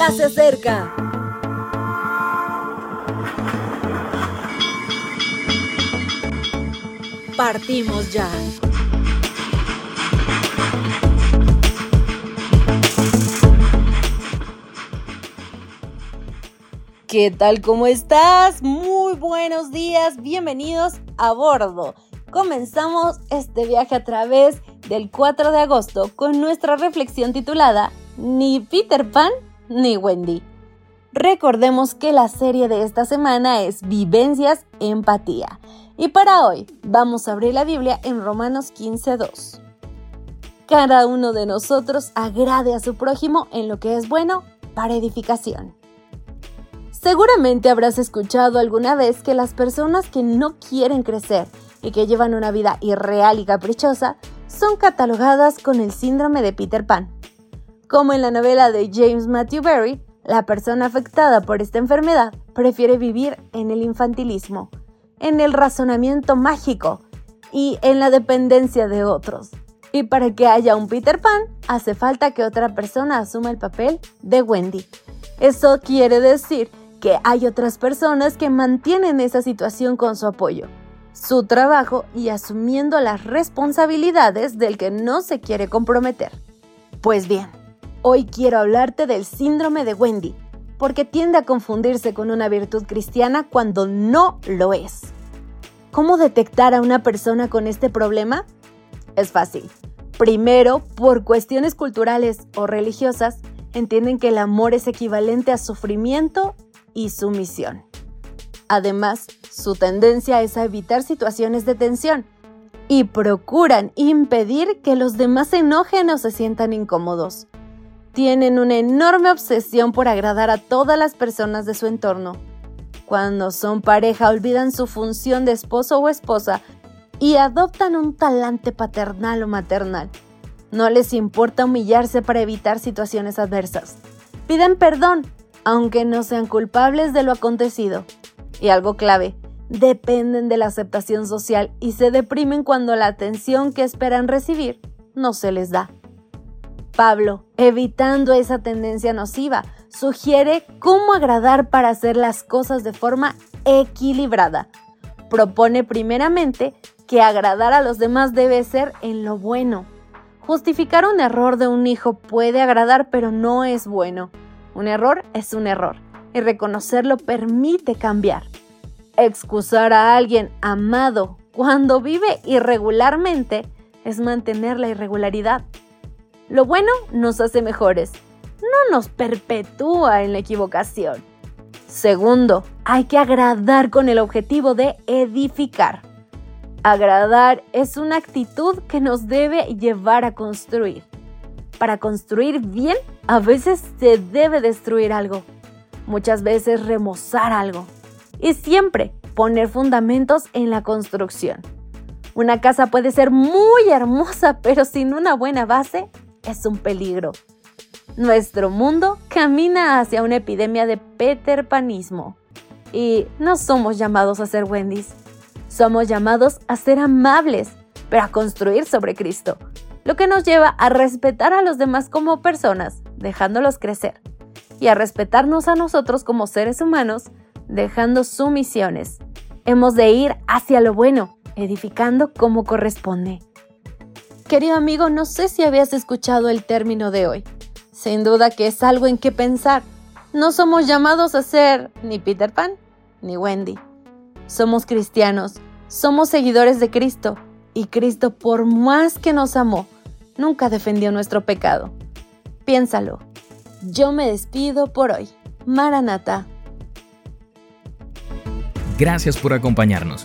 ya se acerca. Partimos ya. ¿Qué tal? ¿Cómo estás? Muy buenos días, bienvenidos a bordo. Comenzamos este viaje a través del 4 de agosto con nuestra reflexión titulada Ni Peter Pan ni Wendy. Recordemos que la serie de esta semana es Vivencias Empatía. Y para hoy vamos a abrir la Biblia en Romanos 15.2. Cada uno de nosotros agrade a su prójimo en lo que es bueno para edificación. Seguramente habrás escuchado alguna vez que las personas que no quieren crecer y que llevan una vida irreal y caprichosa son catalogadas con el síndrome de Peter Pan. Como en la novela de James Matthew Barry, la persona afectada por esta enfermedad prefiere vivir en el infantilismo, en el razonamiento mágico y en la dependencia de otros. Y para que haya un Peter Pan, hace falta que otra persona asuma el papel de Wendy. Eso quiere decir que hay otras personas que mantienen esa situación con su apoyo, su trabajo y asumiendo las responsabilidades del que no se quiere comprometer. Pues bien, hoy quiero hablarte del síndrome de Wendy, porque tiende a confundirse con una virtud cristiana cuando no lo es. ¿Cómo detectar a una persona con este problema? Es fácil. Primero, por cuestiones culturales o religiosas, entienden que el amor es equivalente a sufrimiento y sumisión. Además, su tendencia es a evitar situaciones de tensión y procuran impedir que los demás se enojen o se sientan incómodos. Tienen una enorme obsesión por agradar a todas las personas de su entorno. Cuando son pareja olvidan su función de esposo o esposa y adoptan un talante paternal o maternal. No les importa humillarse para evitar situaciones adversas. Piden perdón aunque no sean culpables de lo acontecido. Y algo clave, dependen de la aceptación social y se deprimen cuando la atención que esperan recibir no se les da. Pablo, evitando esa tendencia nociva, sugiere cómo agradar para hacer las cosas de forma equilibrada. Propone primeramente que agradar a los demás debe ser en lo bueno. Justificar un error de un hijo puede agradar, pero no es bueno. Un error es un error y reconocerlo permite cambiar. Excusar a alguien amado cuando vive irregularmente es mantener la irregularidad. Lo bueno nos hace mejores, no nos perpetúa en la equivocación. Segundo, hay que agradar con el objetivo de edificar. Agradar es una actitud que nos debe llevar a construir. Para construir bien, a veces se debe destruir algo, muchas veces remozar algo y siempre poner fundamentos en la construcción. Una casa puede ser muy hermosa, pero sin una buena base es un peligro. Nuestro mundo camina hacia una epidemia de peterpanismo y no somos llamados a ser Wendy's. Somos llamados a ser amables, pero a construir sobre Cristo, lo que nos lleva a respetar a los demás como personas, dejándolos crecer, y a respetarnos a nosotros como seres humanos, dejando sumisiones. Hemos de ir hacia lo bueno, edificando como corresponde. Querido amigo, no sé si habías escuchado el término de hoy. Sin duda que es algo en que pensar. No somos llamados a ser ni Peter Pan ni Wendy. Somos cristianos, somos seguidores de Cristo y Cristo, por más que nos amó, nunca defendió nuestro pecado. Piénsalo. Yo me despido por hoy. Maranata. Gracias por acompañarnos.